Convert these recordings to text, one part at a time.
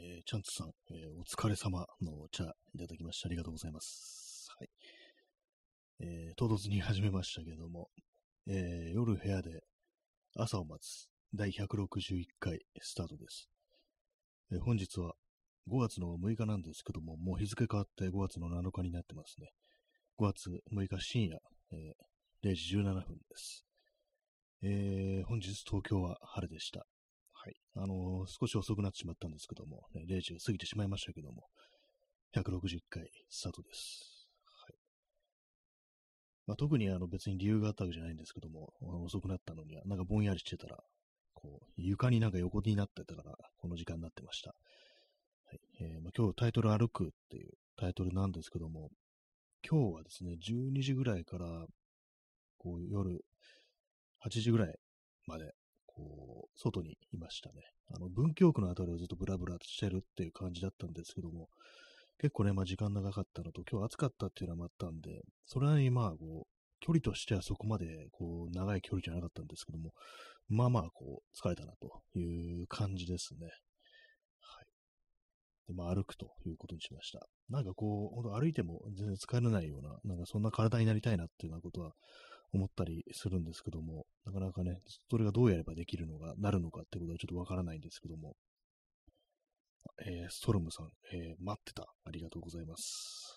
えー、チャンツさん、えー、お疲れ様のお茶いただきましてありがとうございます。はい。えー、唐突に始めましたけども、えー、夜部屋で朝を待つ第161回スタートです。えー、本日は5月の6日なんですけども、もう日付変わって5月の7日になってますね。5月6日深夜、えー、0時17分です。えー、本日東京は晴れでした。あのー、少し遅くなってしまったんですけども、ね、0時が過ぎてしまいましたけども、160回スタートです。はい。まあ、特にあの別に理由があったわけじゃないんですけども、遅くなったのには、なんかぼんやりしてたら、こう、床になんか横になってたから、この時間になってました。はいえーまあ、今日タイトル歩くっていうタイトルなんですけども、今日はですね、12時ぐらいから、こう夜8時ぐらいまでこう、外にいましたね。あの、文京区のあたりをずっとブラブラしてるっていう感じだったんですけども、結構ね、まあ時間長かったのと、今日暑かったっていうのもあったんで、それなりにまあ、こう、距離としてはそこまで、こう、長い距離じゃなかったんですけども、まあまあ、こう、疲れたなという感じですね。はい。で、まあ、歩くということにしました。なんかこう、ほんと歩いても全然疲れないような、なんかそんな体になりたいなっていうようなことは思ったりするんですけども、なかなかね、それがどうやればできるのか、なるのかってことはちょっとわからないんですけども、えー、ストロムさん、えー、待ってた。ありがとうございます。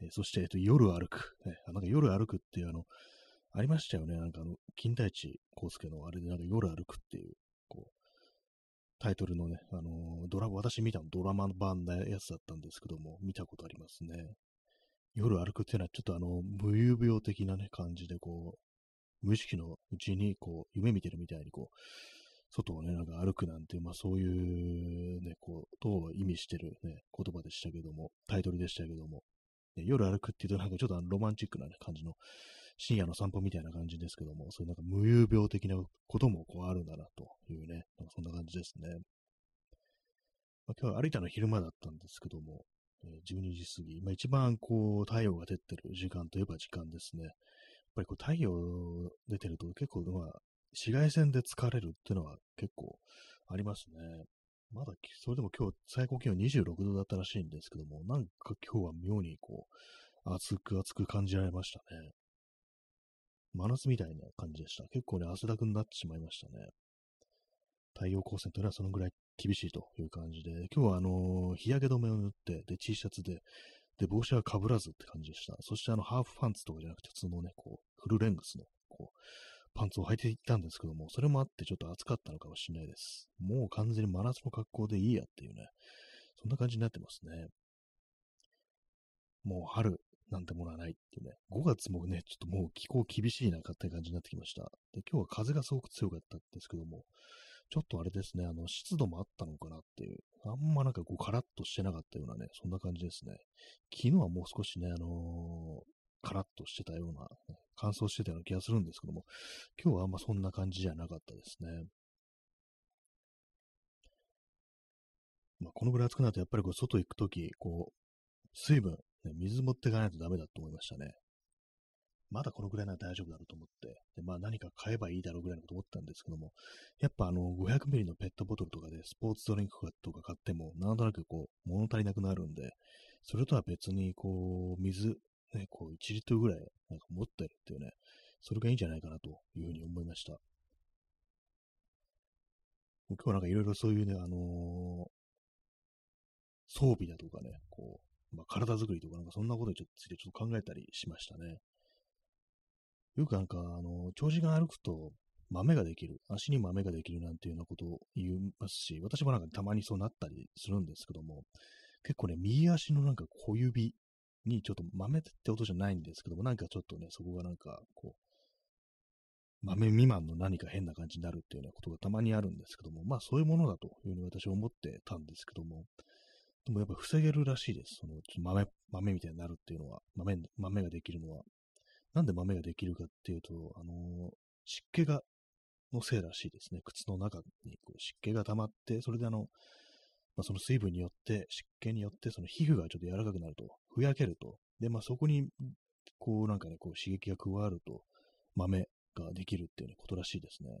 えー、そして、えっと、夜歩く、ね。なんか夜歩くっていうあの、ありましたよね。なんかあの、金田一耕介のあれでなんか夜歩くっていう、こう、タイトルのね、あのドラ、私見たのドラマ版のやつだったんですけども、見たことありますね。夜歩くっていうのはちょっとあの、無遊病的なね、感じでこう、無意識のうちにこう、夢見てるみたいにこう、外をね、なんか歩くなんて、まあそういうね、こう、とを意味してるね、言葉でしたけども、タイトルでしたけども、ね、夜歩くっていうとなんかちょっとあのロマンチックな、ね、感じの、深夜の散歩みたいな感じですけども、そういうなんか無遊病的なこともこうあるんだなというね、なんかそんな感じですね。まあ、今日は歩いたの昼間だったんですけども、12時過ぎ、まあ、一番こう太陽が出てる時間といえば時間ですね。やっぱりこう太陽出てると結構、まあ、紫外線で疲れるっていうのは結構ありますね。まだ、それでも今日最高気温26度だったらしいんですけども、なんか今日は妙にこう、暑く暑く感じられましたね。真夏みたいな感じでした。結構ね、汗だくになってしまいましたね。太陽光線というのはそのぐらい厳しいという感じで、今日はあの、日焼け止めを塗って、で、T シャツで、で、帽子は被らずって感じでした。そしてあの、ハーフパンツとかじゃなくて、普通のね、こう、フルレングスの、こう、パンツを履いていったんですけども、それもあってちょっと暑かったのかもしれないです。もう完全に真夏の格好でいいやっていうね、そんな感じになってますね。もう春なんてものはないっていうね、5月もね、ちょっともう気候厳しいなかって感じになってきました。で、今日は風がすごく強かったんですけども、ちょっとあれですね、あの、湿度もあったのかなっていう、あんまなんかこう、カラッとしてなかったようなね、そんな感じですね。昨日はもう少しね、あのー、カラッとしてたような、乾燥してたような気がするんですけども、今日はあんまそんな感じじゃなかったですね。まあ、このぐらい暑くなると、やっぱりこう、外行くとき、こう、水分、ね、水持っていかないとダメだと思いましたね。まだこのぐらいなら大丈夫だろうと思って、で、まあ何か買えばいいだろうぐらいのこと思ったんですけども、やっぱあの、500ミリのペットボトルとかでスポーツドリンクとか買っても、なんとなくこう、物足りなくなるんで、それとは別にこう、水、ね、こう、1リットルぐらい、なんか持ってるっていうね、それがいいんじゃないかなというふうに思いました。今日はなんかいろいろそういうね、あのー、装備だとかね、こう、まあ、体作りとかなんかそんなことについてちょっと考えたりしましたね。よくなんか、あの、長時間歩くと豆ができる、足に豆ができるなんていうようなことを言いますし、私もなんかたまにそうなったりするんですけども、結構ね、右足のなんか小指にちょっと豆って音じゃないんですけども、なんかちょっとね、そこがなんかこう、豆未満の何か変な感じになるっていうようなことがたまにあるんですけども、まあそういうものだというふうに私は思ってたんですけども、でもやっぱ防げるらしいです。その豆、豆みたいになるっていうのは、豆、豆ができるのは。なんで豆ができるかっていうと、あの、湿気が、のせいらしいですね。靴の中にこう湿気が溜まって、それであの、まあ、その水分によって、湿気によって、その皮膚がちょっと柔らかくなると、ふやけると。で、まあそこに、こうなんかね、こう刺激が加わると、豆ができるっていう、ことらしいですね。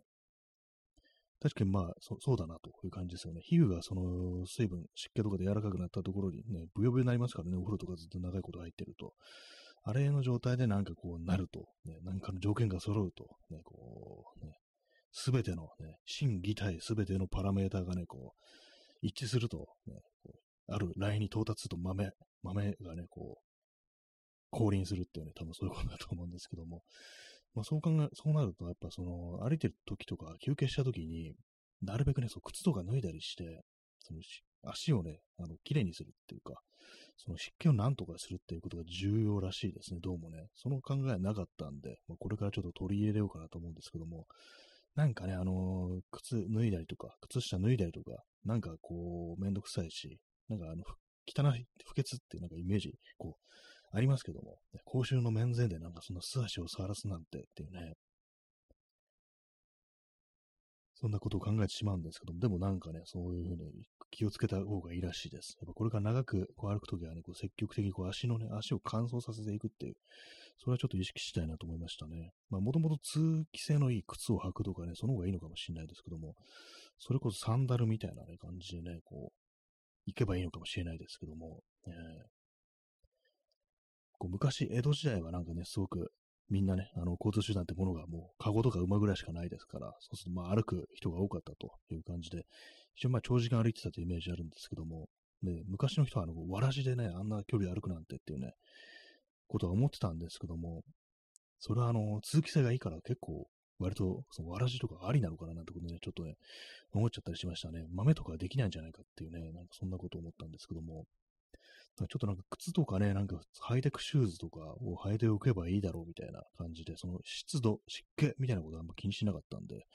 確かにまあそ、そうだなという感じですよね。皮膚がその水分、湿気とかで柔らかくなったところにね、ブヨブヨになりますからね、お風呂とかずっと長いこと入ってると。あれの状態でなんかこうなると、ね、なんかの条件が揃うと、ね、こう、ね、すべてのね、心技体すべてのパラメーターがね、こう、一致すると、ね、あるラインに到達すると豆、豆がね、こう、降臨するっていうね、多分そういうことだと思うんですけども、まあそう考え、そうなると、やっぱその、歩いてる時とか休憩した時に、なるべくね、そう、靴とか脱いだりして、その足をね、あの、綺麗にするっていうか、その湿気をなんとかするっていうことが重要らしいですね、どうもね。その考えなかったんで、まあ、これからちょっと取り入れようかなと思うんですけども、なんかね、あのー、靴脱いだりとか、靴下脱いだりとか、なんかこう、めんどくさいし、なんかあの、汚い、不潔っていうなんかイメージ、こう、ありますけども、ね、公衆の面前でなんかその素足を触らすなんてっていうね、そんなことを考えてしまうんですけども、でもなんかね、そういうふうに気をつけた方がいいらしいです。やっぱこれから長くこう歩くときはね、こう積極的にこう足のね、足を乾燥させていくっていう、それはちょっと意識したいなと思いましたね。まあ、もともと通気性のいい靴を履くとかね、その方がいいのかもしれないですけども、それこそサンダルみたいなね、感じでね、こう、行けばいいのかもしれないですけども、えー、こう昔、江戸時代はなんかね、すごくみんなね、あの、交通手段ってものがもう、カゴとか馬ぐらいしかないですから、そうするとまあ歩く人が多かったという感じで、非常にまあ長時間歩いてたというイメージあるんですけども、ね、昔の人はあの、わらじでね、あんな距離歩くなんてっていうね、ことは思ってたんですけども、それはあの、通気性がいいから結構、割と、そのわらじとかありなのかななんてことね、ちょっとね、思っちゃったりしましたね。豆とかできないんじゃないかっていうね、なんかそんなことを思ったんですけども、ちょっとなんか靴とかね、なんかハイテクシューズとかを履いておけばいいだろうみたいな感じで、その湿度、湿気みたいなことはあんま気にしなかったんで、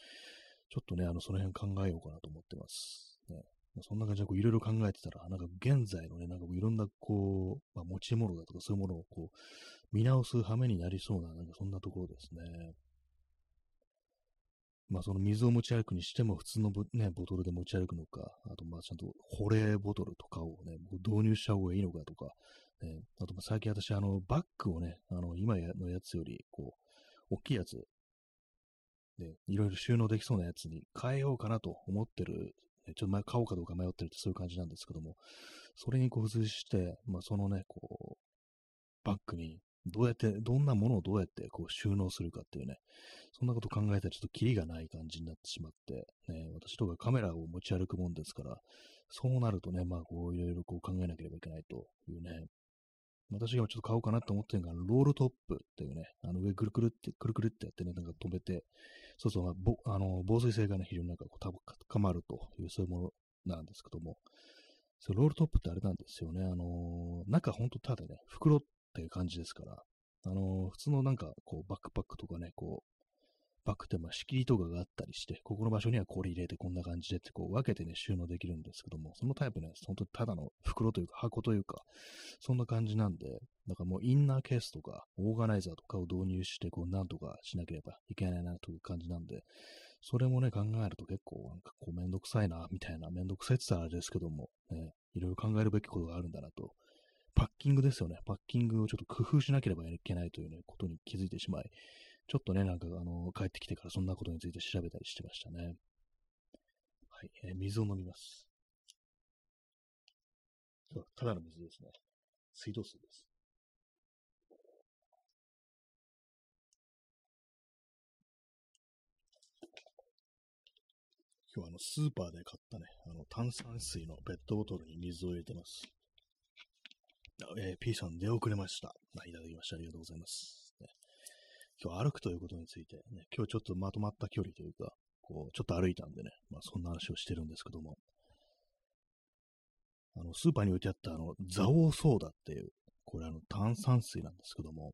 ちょっとね、あの、その辺考えようかなと思ってます。ね。そんな感じでこういろいろ考えてたら、なんか現在のね、なんかいろんなこう、まあ、持ち物だとかそういうものをこう、見直す羽目になりそうな、なんかそんなところですね。まあその水を持ち歩くにしても普通のね、ボトルで持ち歩くのか、あとまあちゃんと保冷ボトルとかをね、導入した方がいいのかとか、ね、あと最近私あのバッグをね、あの今のやつよりこう、大きいやつ、ね、いろいろ収納できそうなやつに変えようかなと思ってる、ちょっと買おうかどうか迷ってるってそういう感じなんですけども、それにこう付随して、まあそのね、こう、バッグにどうやって、どんなものをどうやってこう収納するかっていうね、そんなこと考えたらちょっとキリがない感じになってしまって、ね、私とかカメラを持ち歩くもんですから、そうなるとね、まあこういろいろこう考えなければいけないというね、私がちょっと買おうかなと思ってるのが、ロールトップっていうね、あの上くるくるって、くるくるってやってね、なんか止めて、そうそう、ぼあの防水性がね、非常になんかこう高まるという、そういうものなんですけども、そロールトップってあれなんですよね。あのー、中ほんとただね、袋っていう感じですから、あのー、普通のなんか、こう、バックパックとかね、こう、バックってまあ仕切りとかがあったりして、ここの場所にはこれ入れてこんな感じでってこう分けてね、収納できるんですけども、そのタイプのやつ、本当にただの袋というか箱というか、そんな感じなんで、だからもうインナーケースとか、オーガナイザーとかを導入して、こうなんとかしなければいけないなという感じなんで、それもね、考えると結構なんかこうめんどくさいな、みたいな、めんどくさいって言ったらあれですけども、ね、いろいろ考えるべきことがあるんだなとパッキングですよね。パッキングをちょっと工夫しなければいけないというね、ことに気づいてしまい、ちょっとね、なんか、あの、帰ってきてからそんなことについて調べたりしてましたね。はい、えー、水を飲みます。そう、ただの水ですね。水道水です。今日はあの、スーパーで買ったね、あの、炭酸水のペットボトルに水を入れてます。えー、P さん出遅れました。いただきました。ありがとうございます。ね、今日歩くということについて、ね、今日ちょっとまとまった距離というか、こう、ちょっと歩いたんでね、まあそんな話をしてるんですけども、あの、スーパーに置いてあったあの、ザオーソーダっていう、これあの、炭酸水なんですけども、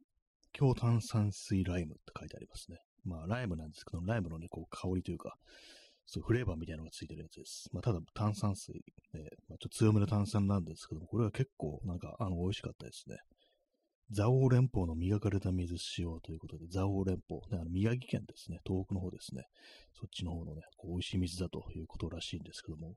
強炭酸水ライムって書いてありますね。まあ、ライムなんですけど、ライムのね、こう、香りというか、そうフレーバーみたいなのがついてるやつです。まあ、ただ炭酸水で、まあ、ちょっと強めの炭酸なんですけども、これは結構なんか、あの、美味しかったですね。蔵王連邦の磨かれた水使用ということで、蔵王連邦、ね、あの宮城県ですね、東北の方ですね、そっちの方のね、こう美味しい水だということらしいんですけども、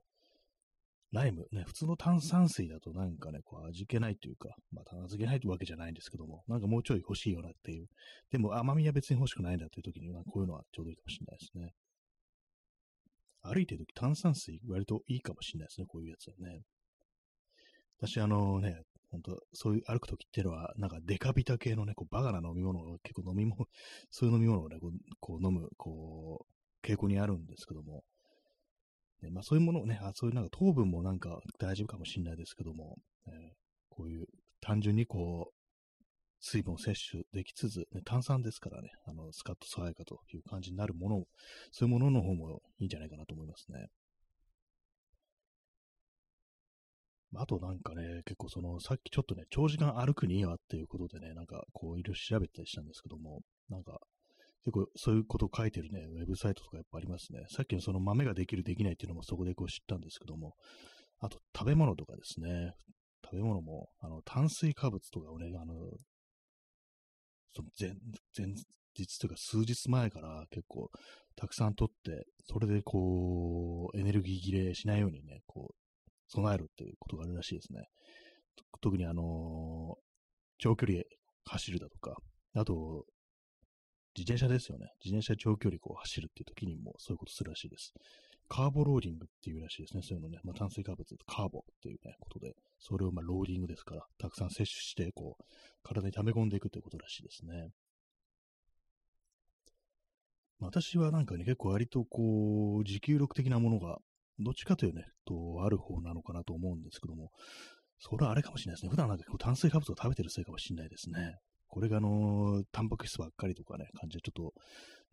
ライム、ね、普通の炭酸水だとなんかね、こう味気ないというか、まあ、味気ないというわけじゃないんですけども、なんかもうちょい欲しいよなっていう。でも甘みは別に欲しくないんだという時には、こういうのはちょうどいいかもしれないですね。歩いてるとき炭酸水割といいかもしれないですね、こういうやつはね。私、あのね、本当そういう歩くときっていうのは、なんかデカビタ系のね、こうバカな飲み物を結構飲み物、そういう飲み物をね、こうこう飲む、こう、傾向にあるんですけども、ね、まあそういうものをね、あそういうなんか糖分もなんか大丈夫かもしれないですけども、えー、こういう単純にこう、水分を摂取できつつ、ね、炭酸ですからね、あの、スカッと爽やかという感じになるものそういうものの方もいいんじゃないかなと思いますね。あとなんかね、結構その、さっきちょっとね、長時間歩くにいいわっていうことでね、なんかこういろいろ調べたりしたんですけども、なんか結構そういうことを書いてるね、ウェブサイトとかやっぱありますね。さっきのその豆ができるできないっていうのもそこでこう知ったんですけども、あと食べ物とかですね、食べ物も、あの、炭水化物とかをね、あの、その前、前日というか数日前から結構たくさん取って、それでこう、エネルギー切れしないようにね、こう、備えるっていうことがあるらしいですね。特にあのー、長距離走るだとか、あと、自転車ですよね。自転車長距離こう走るっていう時にもそういうことするらしいです。カーボローディングっていうらしいですね。そういうのね。まあ、炭水化物、カーボっていうね、ことで、それをまあローディングですから、たくさん摂取して、こう、体に溜め込んでいくということらしいですね。ま私はなんかね、結構割とこう、持久力的なものが、どっちかというね、と、ある方なのかなと思うんですけども、それはあれかもしれないですね。普段なんか炭水化物を食べてるせいかもしれないですね。これがあのー、タンパク質ばっかりとかね、感じでちょっと、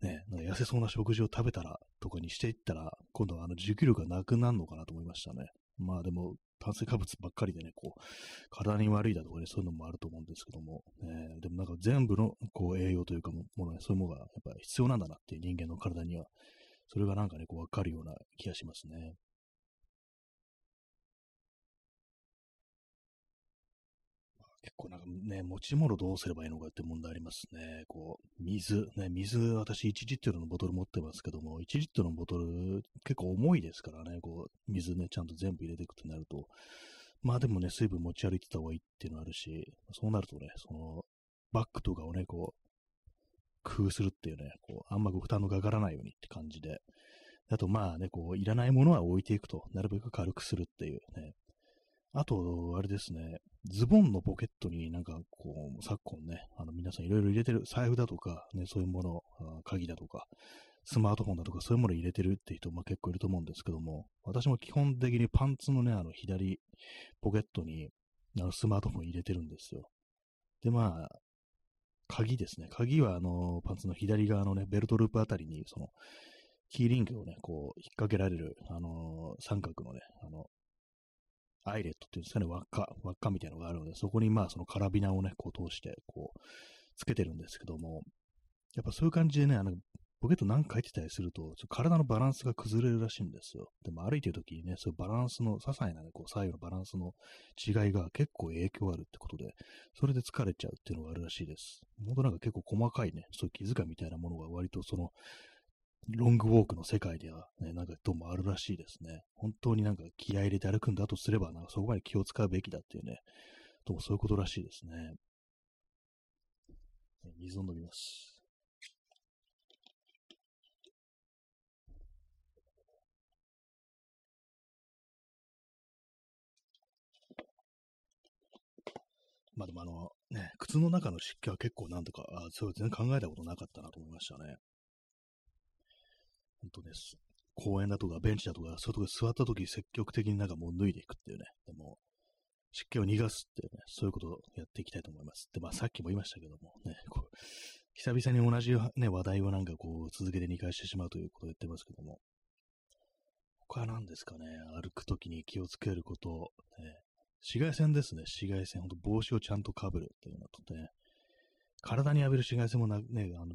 ね、なんか痩せそうな食事を食べたらとかにしていったら、今度はあの持久力がなくなるのかなと思いましたね。まあでも、炭水化物ばっかりでね、こう、体に悪いだとかね、そういうのもあると思うんですけども、ね、でもなんか全部のこう栄養というかものね、そういうものがやっぱり必要なんだなっていう人間の体には、それがなんかね、こうわかるような気がしますね。結構なんかね、持ち物どうすればいいのかって問題ありますね。こう、水、ね、水、私1リットルのボトル持ってますけども、1リットルのボトル結構重いですからね、こう、水ね、ちゃんと全部入れていくとなると、まあでもね、水分持ち歩いてた方がいいっていうのあるし、そうなるとね、その、バッグとかをね、こう、工夫するっていうね、こう、あんまご負担のかからないようにって感じで、あとまあね、こう、いらないものは置いていくと、なるべく軽くするっていうね、あと、あれですね、ズボンのポケットになんかこう、昨今ね、あの皆さんいろいろ入れてる、財布だとか、ね、そういうもの、鍵だとか、スマートフォンだとかそういうもの入れてるって人も結構いると思うんですけども、私も基本的にパンツのね、あの左ポケットにあのスマートフォン入れてるんですよ。で、まあ、鍵ですね。鍵はあの、パンツの左側のね、ベルトループあたりに、その、キーリングをね、こう、引っ掛けられる、あの三角のね、あの、アイレットっていうんですかね、輪っか、輪っかみたいなのがあるので、そこにまあそのカラビナをね、こう通して、こう、つけてるんですけども、やっぱそういう感じでね、あの、ポケットなんか入ってたりすると、体のバランスが崩れるらしいんですよ。でも歩いてる時にね、そういうバランスの、些細なね、こう左右のバランスの違いが結構影響あるってことで、それで疲れちゃうっていうのがあるらしいです。本当なんか結構細かいね、そういう気遣いみたいなものが割とその、ロングウォークの世界では、ね、なんかどうもあるらしいですね。本当になんか気合入れて歩くんだとすれば、なんかそこまで気を使うべきだっていうね、どうもそういうことらしいですね。水を飲みます。まあでもあの、ね、靴の中の湿気は結構なんとか、あそう全然考えたことなかったなと思いましたね。本当です。公園だとかベンチだとか、そういうとこ座った時積極的になんかもう脱いでいくっていうね。でも、湿気を逃がすっていうね、そういうことをやっていきたいと思います。で、まあさっきも言いましたけどもね、こう久々に同じ、ね、話題をなんかこう続けて2回してしまうということを言ってますけども、他は何ですかね、歩くときに気をつけること、ね、紫外線ですね、紫外線、ほんと帽子をちゃんとかぶるっていうのとね、体に浴びる紫外線もな、ね、あの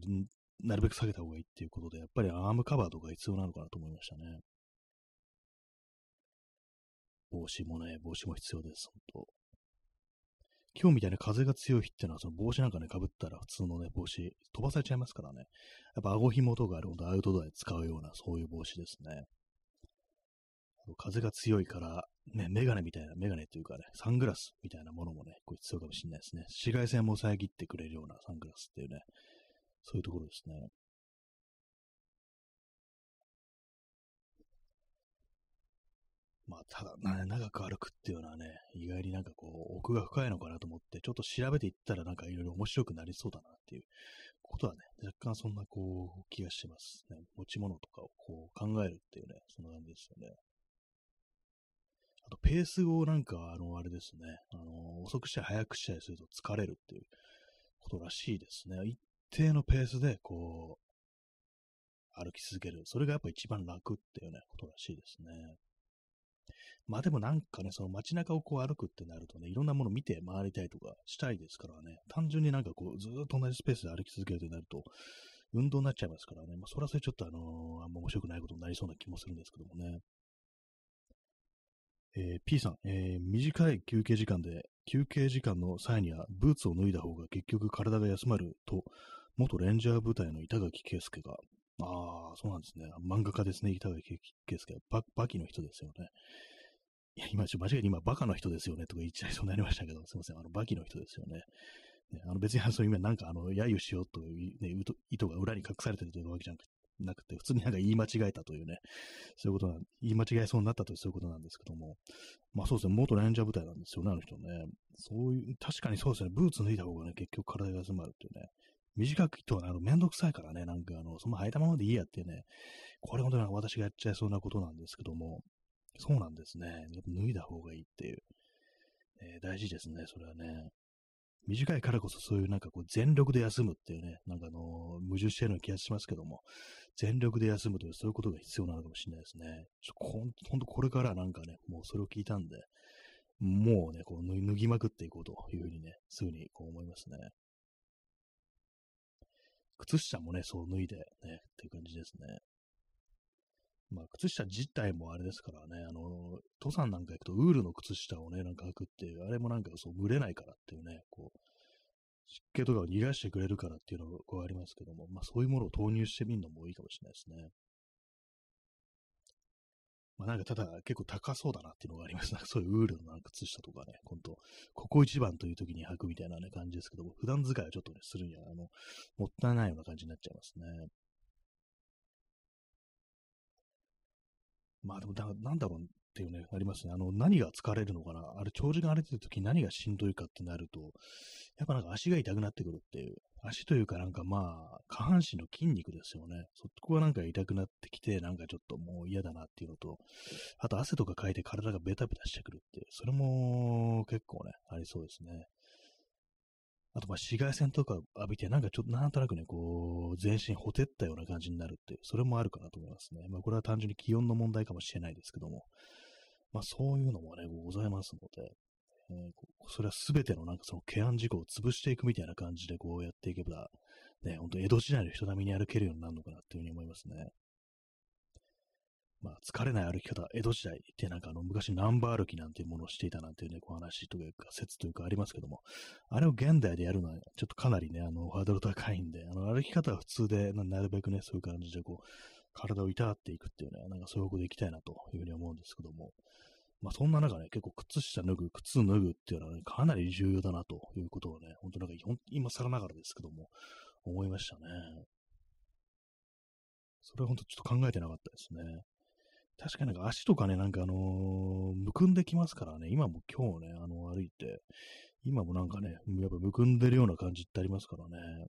なるべく下げた方がいいっていうことで、やっぱりアームカバーとか必要なのかなと思いましたね。帽子もね、帽子も必要です、本当今日みたいな風が強い日ってのは、その帽子なんかね、被ったら普通のね、帽子、飛ばされちゃいますからね。やっぱ顎紐とかあるほどアウトドアで使うような、そういう帽子ですね。風が強いから、ね、メガネみたいな、メガネっていうかね、サングラスみたいなものもね、こう必要かもしれないですね。紫外線も遮ってくれるようなサングラスっていうね、そういうところですね。まあ、ただ、ね、長く歩くっていうのはね、意外になんかこう、奥が深いのかなと思って、ちょっと調べていったらなんかいろいろ面白くなりそうだなっていうことはね、若干そんなこう、気がします。ね、持ち物とかをこう考えるっていうね、そんな感じですよね。あと、ペースをなんか、あの、あれですね、あの、遅くしたり早くしたりすると疲れるっていうことらしいですね。一定のペースで、こう、歩き続ける。それがやっぱ一番楽っていうね、ことらしいですね。まあでもなんかね、その街中をこう歩くってなるとね、いろんなもの見て回りたいとかしたいですからね、単純になんかこう、ずっと同じスペースで歩き続けるとなると、運動になっちゃいますからね、まあそれはそれちょっとあのー、あんま面白くないことになりそうな気もするんですけどもね。えー、P さん、えー、短い休憩時間で、休憩時間の際にはブーツを脱いだ方が結局体が休まると、元レンジャー部隊の板垣圭介が、ああ、そうなんですね。漫画家ですね、板垣圭介。ババキの人ですよね。いや、今、間違えて今、バカの人ですよね、とか言っちゃいそうになりましたけど、すいません、あの、バキの人ですよね。ねあの別に、そういう今、なんか、あの、揶揄しようという、ね、意図が裏に隠されてるというわけじゃなくて、普通になんか言い間違えたというね、そういうことな、言い間違えそうになったというそういうことなんですけども、まあそうですね、元レンジャー部隊なんですよね、あの人ね。そういう、確かにそうですね、ブーツ脱いだ方がね、結局体が休まるっていうね。短くとは、あの、めんどくさいからね、なんかあの、その履いたままでいいやってね、これ本当に私がやっちゃいそうなことなんですけども、そうなんですね。脱いだ方がいいっていう。えー、大事ですね、それはね。短いからこそそういうなんかこう全力で休むっていうね、なんかあの、矛盾してるような気がしますけども、全力で休むというそういうことが必要なのかもしれないですね。ちょほんほんとこれからなんかね、もうそれを聞いたんで、もうね、こう脱ぎまくっていこうというふうにね、すぐにこう思いますね。靴下もね、そう脱いでね、っていう感じですね。まあ、靴下自体もあれですからね、あの、登山なんか行くとウールの靴下をね、なんか履くっていう、あれもなんかそう、蒸れないからっていうね、こう、湿気とかを逃がしてくれるからっていうのがありますけども、まあそういうものを投入してみるのもいいかもしれないですね。まあなんかただ結構高そうだなっていうのがありますなんか。そういうウールのなんか靴下とかね、ほんと、ここ一番という時に履くみたいなね、感じですけども、普段使いはちょっとね、するには、あの、もったいないような感じになっちゃいますね。まあでもだ、なんだろうていうね、ありますね。あの、何が疲れるのかな？あれ、長時間歩いてるとき何がしんどいかってなると、やっぱなんか足が痛くなってくるっていう。足というかなんかまあ、下半身の筋肉ですよね。そこがなんか痛くなってきて、なんかちょっともう嫌だなっていうのと、あと汗とかかいて体がベタベタしてくるっていう、それも結構ね、ありそうですね。あと、ま、紫外線とか浴びて、なんかちょっとなんとなくね、こう、全身ほてったような感じになるっていう、それもあるかなと思いますね。まあ、これは単純に気温の問題かもしれないですけども、まあ、そういうのもね、ございますので、えー、それはすべてのなんかそのケアン事故を潰していくみたいな感じでこうやっていけば、ね、ほんと江戸時代の人並みに歩けるようになるのかなっていうふうに思いますね。まあ、疲れない歩き方、江戸時代ってなんかあの昔ナンバー歩きなんていうものをしていたなんていうね、こう話というか説というかありますけども、あれを現代でやるのはちょっとかなりね、あの、ハードル高いんで、あの、歩き方は普通で、なるべくね、そういう感じでこう、体をいたわっていくっていうね、なんかそういうことでいきたいなというふうに思うんですけども、まあそんな中ね、結構靴下脱ぐ、靴脱ぐっていうのはね、かなり重要だなということをね、本当なんか今更ながらですけども、思いましたね。それは本当ちょっと考えてなかったですね。確かになんか足とかね、なんかあのー、むくんできますからね、今も今日ね、あの、歩いて、今もなんかね、やっぱむくんでるような感じってありますからね。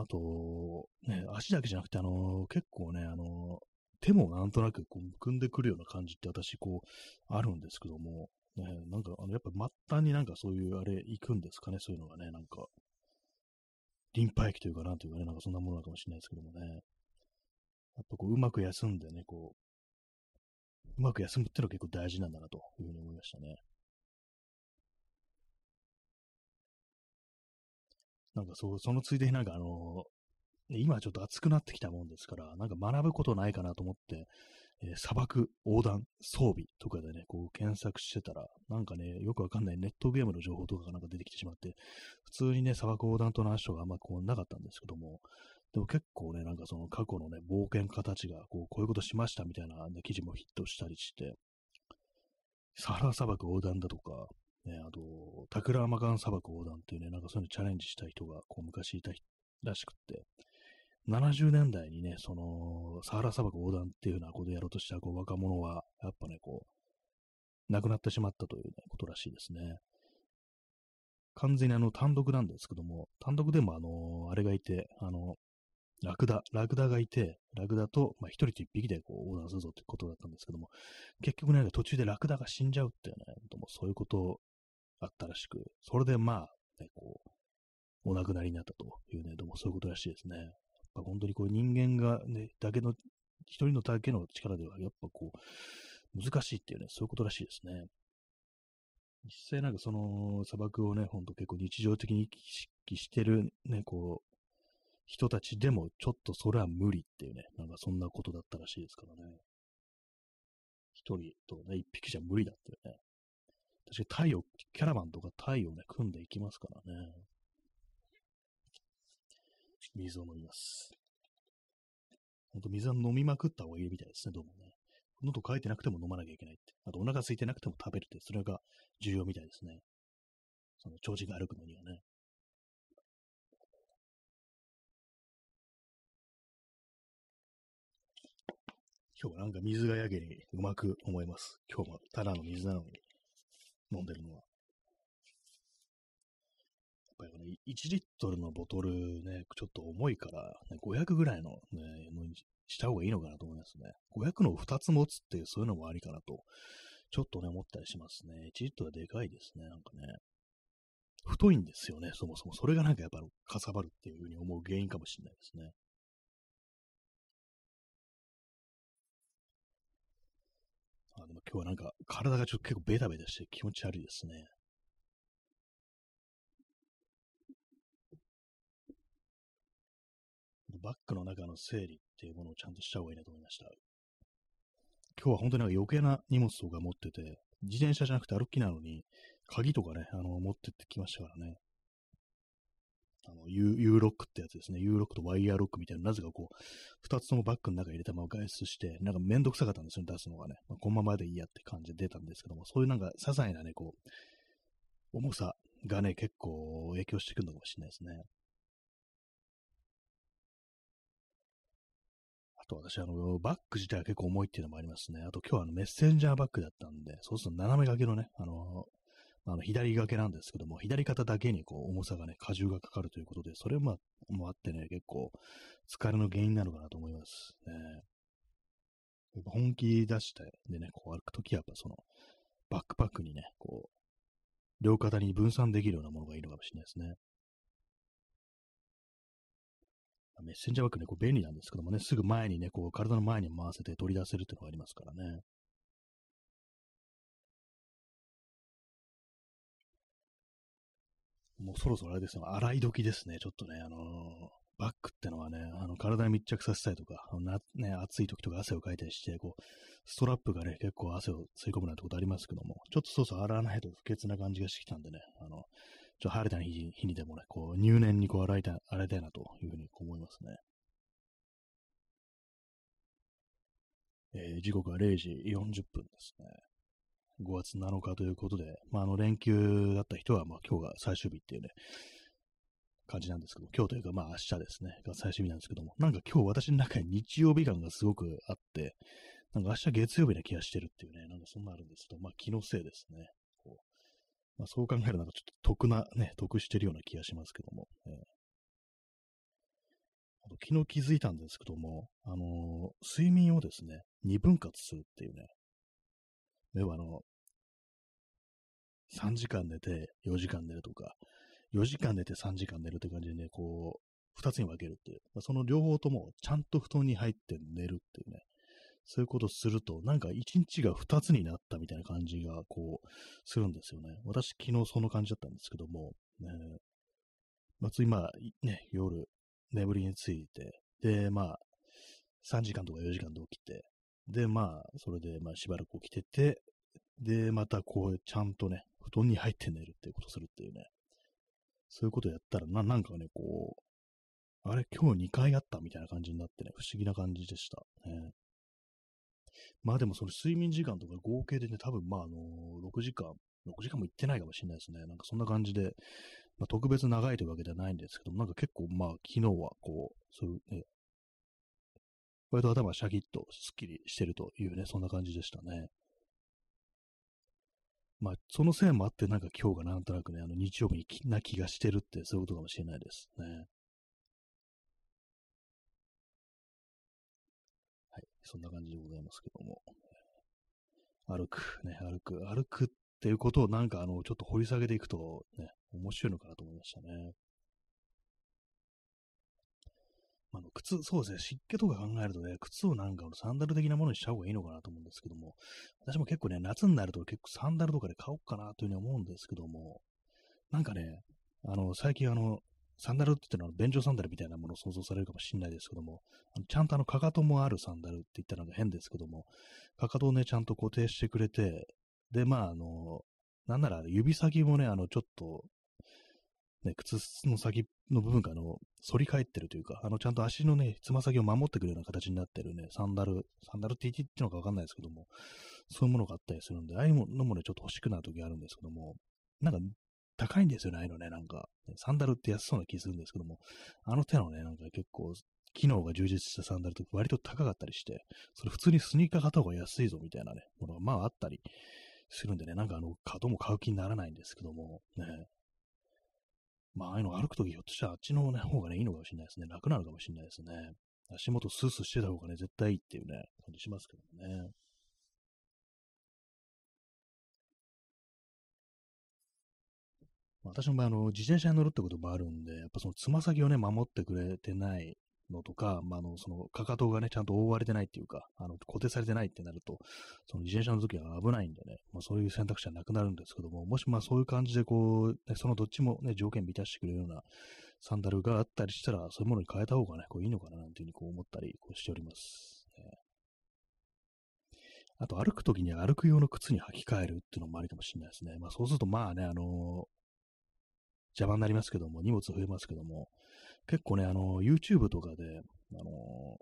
あと、ね、足だけじゃなくて、あの、結構ね、あの、手もなんとなくこうむくんでくるような感じって私、こう、あるんですけども、ね、なんか、あの、やっぱ末端になんかそういうあれ行くんですかね、そういうのがね、なんか、リンパ液というかなんというかね、なんかそんなものなのかもしれないですけどもね。やっぱこう、うまく休んでね、こう、うまく休むっていうのは結構大事なんだなというふうに思いましたね。なんかそう、そのついでになんかあの、今ちょっと暑くなってきたもんですから、なんか学ぶことないかなと思って、えー、砂漠横断装備とかでね、こう検索してたら、なんかね、よくわかんないネットゲームの情報とかがなんか出てきてしまって、普通にね、砂漠横断との話があんまこうなかったんですけども、でも結構ね、なんかその過去のね、冒険家たちがこうこういうことしましたみたいな、ね、記事もヒットしたりして、サハラ砂漠横断だとか、ね、あと、タクラーマガン砂漠横断っていうね、なんかそういうのチャレンジした人がこう昔いたらしくって、70年代にね、その、サハラ砂漠横断っていうようなことをやろうとしたこう若者は、やっぱね、こう、亡くなってしまったという、ね、ことらしいですね。完全にあの単独なんですけども、単独でもあの、あれがいて、あの、ラクダ、ラクダがいて、ラクダと、まあ、一人と一匹でこう横断するぞってことだったんですけども、結局ね、途中でラクダが死んじゃうっていうね、もそういうことあったらしく、それでまあ、ね、こう、お亡くなりになったというね、どうもそういうことらしいですね。やっぱ本当にこう人間がね、だけの、一人のだけの力では、やっぱこう、難しいっていうね、そういうことらしいですね。実際なんかその砂漠をね、ほんと結構日常的に意識してるね、こう、人たちでもちょっとそれは無理っていうね、なんかそんなことだったらしいですからね。一人とね、一匹じゃ無理だってね。確かにタイ、キャラバンとかタイをね、組んでいきますからね。水を飲みます。ほんと水は飲みまくった方がいいみたいですね、どうもね。喉乾いてなくても飲まなきゃいけないって。あとお腹空いてなくても食べるって、それが重要みたいですね。その長時間歩くのにはね。今日はなんか水がやけにうまく思います。今日もただの水なのに飲んでるのは。やっぱりね、1リットルのボトルね、ちょっと重いから、ね、500ぐらいのね、のにした方がいいのかなと思いますね。500の2つ持つっていうそういうのもありかなと、ちょっとね、思ったりしますね。1リットルはでかいですね、なんかね。太いんですよね、そもそも。それがなんかやっぱかさばるっていうふうに思う原因かもしれないですね。あでも今日はなんか体がちょっと結構ベタベタして気持ち悪いですね。バッグの中の整理っていうものをちゃんとした方がいいなと思いました。今日は本当になんか余計な荷物とか持ってて、自転車じゃなくて歩きなのに、鍵とかね、あの、持ってってきましたからね。あの、U, U ロックってやつですね。U ロックとワイヤーロックみたいな、なぜかこう、二つともバッグの中に入れたまま外出して、なんかめんどくさかったんですよ、出すのがね。まあ、このままでいいやって感じで出たんですけども、そういうなんか、些細なね、こう、重さがね、結構影響してくるのかもしれないですね。あと私、あの、バッグ自体は結構重いっていうのもありますね。あと今日はあのメッセンジャーバッグだったんで、そうすると斜め掛けのね、あの、あの左掛けなんですけども、左肩だけにこう重さがね、荷重がかかるということで、それもあってね、結構疲れの原因なのかなと思いますね。やっぱ本気出してでね、こう歩くときはやっぱそのバックパックにね、こう、両肩に分散できるようなものがいいのかもしれないですね。メッセンジャーバッグね、こう便利なんですけどもね、すぐ前にね、こう体の前に回せて取り出せるっていうのがありますからね。もうそろそろあれですよ、洗い時ですね。ちょっとね、あのー、バッグってのはね、あの体に密着させたりとか、あのなね、暑い時とか汗をかいたりして、こう、ストラップがね、結構汗を吸い込むなんてことありますけども、ちょっとそうそう洗わないと不潔な感じがしてきたんでね、あの、ちょっと晴れた日に日にでもね、こう、入念にこう洗いたい、洗いたいなというふうに思いますね。えー、時刻は0時40分ですね。5月7日ということで、まあ、あの連休だった人は、まあ、今日が最終日っていうね、感じなんですけど、今日というか、まあ明日ですね、が最終日なんですけども、なんか今日私の中に日曜日感がすごくあって、なんか明日月曜日な気がしてるっていうね、なんかそんなあるんですけど、まあ気のせいですね。こうまあ、そう考えるとなんかちょっと得な、ね、得してるような気がしますけども。えー、昨日気づいたんですけども、あのー、睡眠をですね、二分割するっていうね、要はあの、3時間寝て4時間寝るとか、4時間寝て3時間寝るって感じでね、こう、2つに分けるっていう。その両方ともちゃんと布団に入って寝るっていうね。そういうことすると、なんか1日が2つになったみたいな感じが、こう、するんですよね。私、昨日その感じだったんですけども、ね、まあ、今、ね、夜、眠りについて、で、まあ、3時間とか4時間で起きて、で、まあ、それで、まあ、しばらく起きてて、で、またこう、ちゃんとね、布団に入って寝るっていうことするっていうね。そういうことやったら、な、なんかね、こう、あれ、今日2回あったみたいな感じになってね、不思議な感じでした。ね、まあでも、その睡眠時間とか合計でね、多分まあ、あの、6時間、6時間も行ってないかもしれないですね。なんかそんな感じで、まあ、特別長いというわけではないんですけども、なんか結構まあ、昨日はこう、そういうね、割と頭シャキッとスッキリしてるというね、そんな感じでしたね。まあ、そのせいもあって、なんか今日がなんとなくね、あの日曜日な気がしてるって、そういうことかもしれないですね。はい、そんな感じでございますけども。歩く、ね、歩く、歩くっていうことをなんかあの、ちょっと掘り下げていくと、ね、面白いのかなと思いましたね。あの、靴、そうですね、湿気とか考えるとね、靴をなんかサンダル的なものにした方がいいのかなと思うんですけども、私も結構ね、夏になると結構サンダルとかで買おうかなというふうに思うんですけども、なんかね、あの、最近あの、サンダルって言ったら、便所サンダルみたいなものを想像されるかもしれないですけども、あのちゃんとあの、かかともあるサンダルって言ったら変ですけども、かかとをね、ちゃんと固定してくれて、で、まあ、あの、なんなら指先もね、あの、ちょっと、ね、靴の先の部分が、あの、反り返ってるというか、あの、ちゃんと足のね、つま先を守ってくるような形になってるね、サンダル、サンダルって言っていうのかわかんないですけども、そういうものがあったりするんで、ああいうのもね、ちょっと欲しくなる時あるんですけども、なんか、高いんですよね、ああいうのね、なんか、サンダルって安そうな気するんですけども、あの手のね、なんか結構、機能が充実したサンダルって割と高かったりして、それ普通にスニーカー買った方が安いぞみたいなね、ものがまああったりするんでね、なんかあの、角も買う気にならないんですけども、ね、まあ、ああいうの歩くときひょっとしたらあっちの、ね、方がね、いいのかもしれないですね。楽なのかもしれないですね。足元スースーしてた方がね、絶対いいっていうね、感じしますけどもね。私もあの自転車に乗るってこともあるんで、やっぱそのつま先をね、守ってくれてないのとか、まあ、の、その、かかとがね、ちゃんと覆われてないっていうか、あの、固定されてないってなると、その自転車の時は危ないんでね、まあ、そういう選択肢はなくなるんですけども、もしまあそういう感じでこう、ね、そのどっちもね、条件満たしてくれるようなサンダルがあったりしたら、そういうものに変えた方がね、こういいのかななんていうふうにこう思ったりこうしております。ね、あと、歩くときに歩く用の靴に履き替えるっていうのもありかもしれないですね。まあそうするとまあね、あのー、邪魔になりますけども、荷物増えますけども、結構ね、あの、YouTube とかで、あの、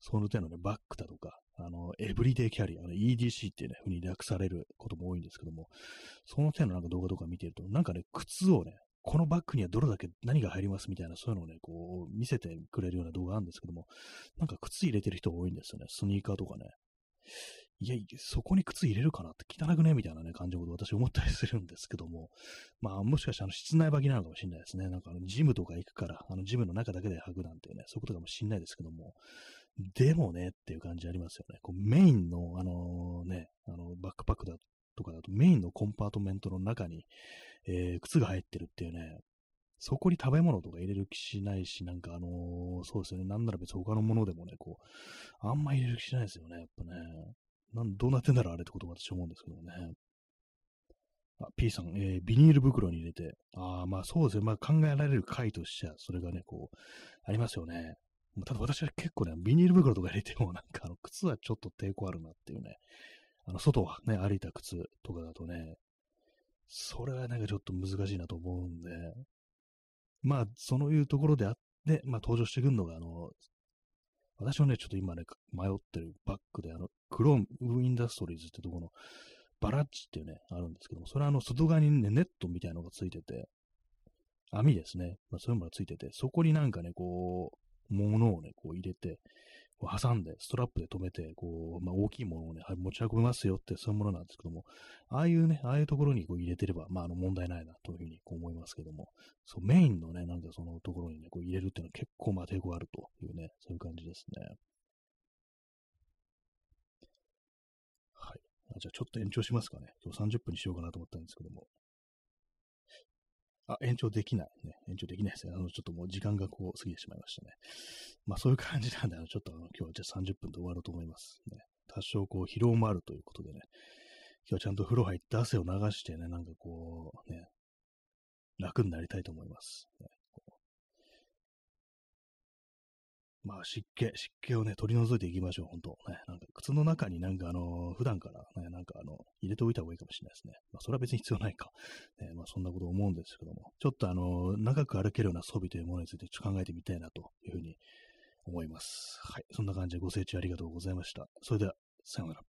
その手のね、バックだとか、あの、エブリデイキャリア、EDC っていうね、ふうに略されることも多いんですけども、その手のなんか動画とか見てると、なんかね、靴をね、このバッグにはどれだけ何が入りますみたいな、そういうのをね、こう、見せてくれるような動画あるんですけども、なんか靴入れてる人が多いんですよね。スニーカーとかね。いや、そこに靴入れるかなって汚くねみたいなね、感じのこと私思ったりするんですけども、まあ、もしかしたら室内履きなのかもしれないですね。なんか、ジムとか行くから、あの、ジムの中だけで履くなんてね、そういうことかもしれないですけども、でもねっていう感じありますよね。こうメインの、あのね、あの、バックパックだとかだと、メインのコンパートメントの中に、えー、靴が入ってるっていうね、そこに食べ物とか入れる気しないし、なんかあのー、そうですよね。なんなら別に他のものでもね、こう、あんま入れる気しないですよね、やっぱね。なんどうなってんだろうあれってこと私思うんですけどね。あ、P さん、えー、ビニール袋に入れて、ああ、まあそうですね。まあ考えられる回としては、それがね、こう、ありますよね。ただ私は結構ね、ビニール袋とか入れても、なんかあの、靴はちょっと抵抗あるなっていうね。あの、外はね、歩いた靴とかだとね、それはなんかちょっと難しいなと思うんで、まあ、そういうところであって、まあ登場してくるのが、あの、私はね、ちょっと今ね、迷ってるバッグで、あの、クロームインダストリーズってところの、バラッチっていうね、あるんですけども、それはあの、外側にね、ネットみたいなのがついてて、網ですね。まあ、そういうものがついてて、そこになんかね、こう、物をね、こう入れて、挟んで、ストラップで止めて、こう、まあ、大きいものをね、持ち運びますよって、そういうものなんですけども、ああいうね、ああいうところにこう入れてれば、まあ、あの、問題ないな、というふうにこう思いますけども、そう、メインのね、なんかそのところにね、こう入れるっていうのは結構、まあ、抵抗あるというね、そういう感じですね。はい。じゃあ、ちょっと延長しますかね。今日30分にしようかなと思ったんですけども。あ、延長できない。ね。延長できないですね。あの、ちょっともう時間がこう過ぎてしまいましたね。まあそういう感じなんで、あの、ちょっとあの、今日はじゃあ30分で終わろうと思います。ね。多少こう疲労もあるということでね。今日はちゃんと風呂入って汗を流してね、なんかこう、ね、楽になりたいと思います。ね、まあ湿気、湿気をね、取り除いていきましょう、本当ね。なんか靴の中になんかあの、普段からね、なんかあの、入れておいた方がいいかもしれないですね。まあそれは別に必要ないか。ね、まあそんなこと思うんですけども、ちょっとあの、長く歩けるような装備というものについてちょっと考えてみたいなというふうに思います。はい。そんな感じでご清聴ありがとうございました。それでは、さようなら。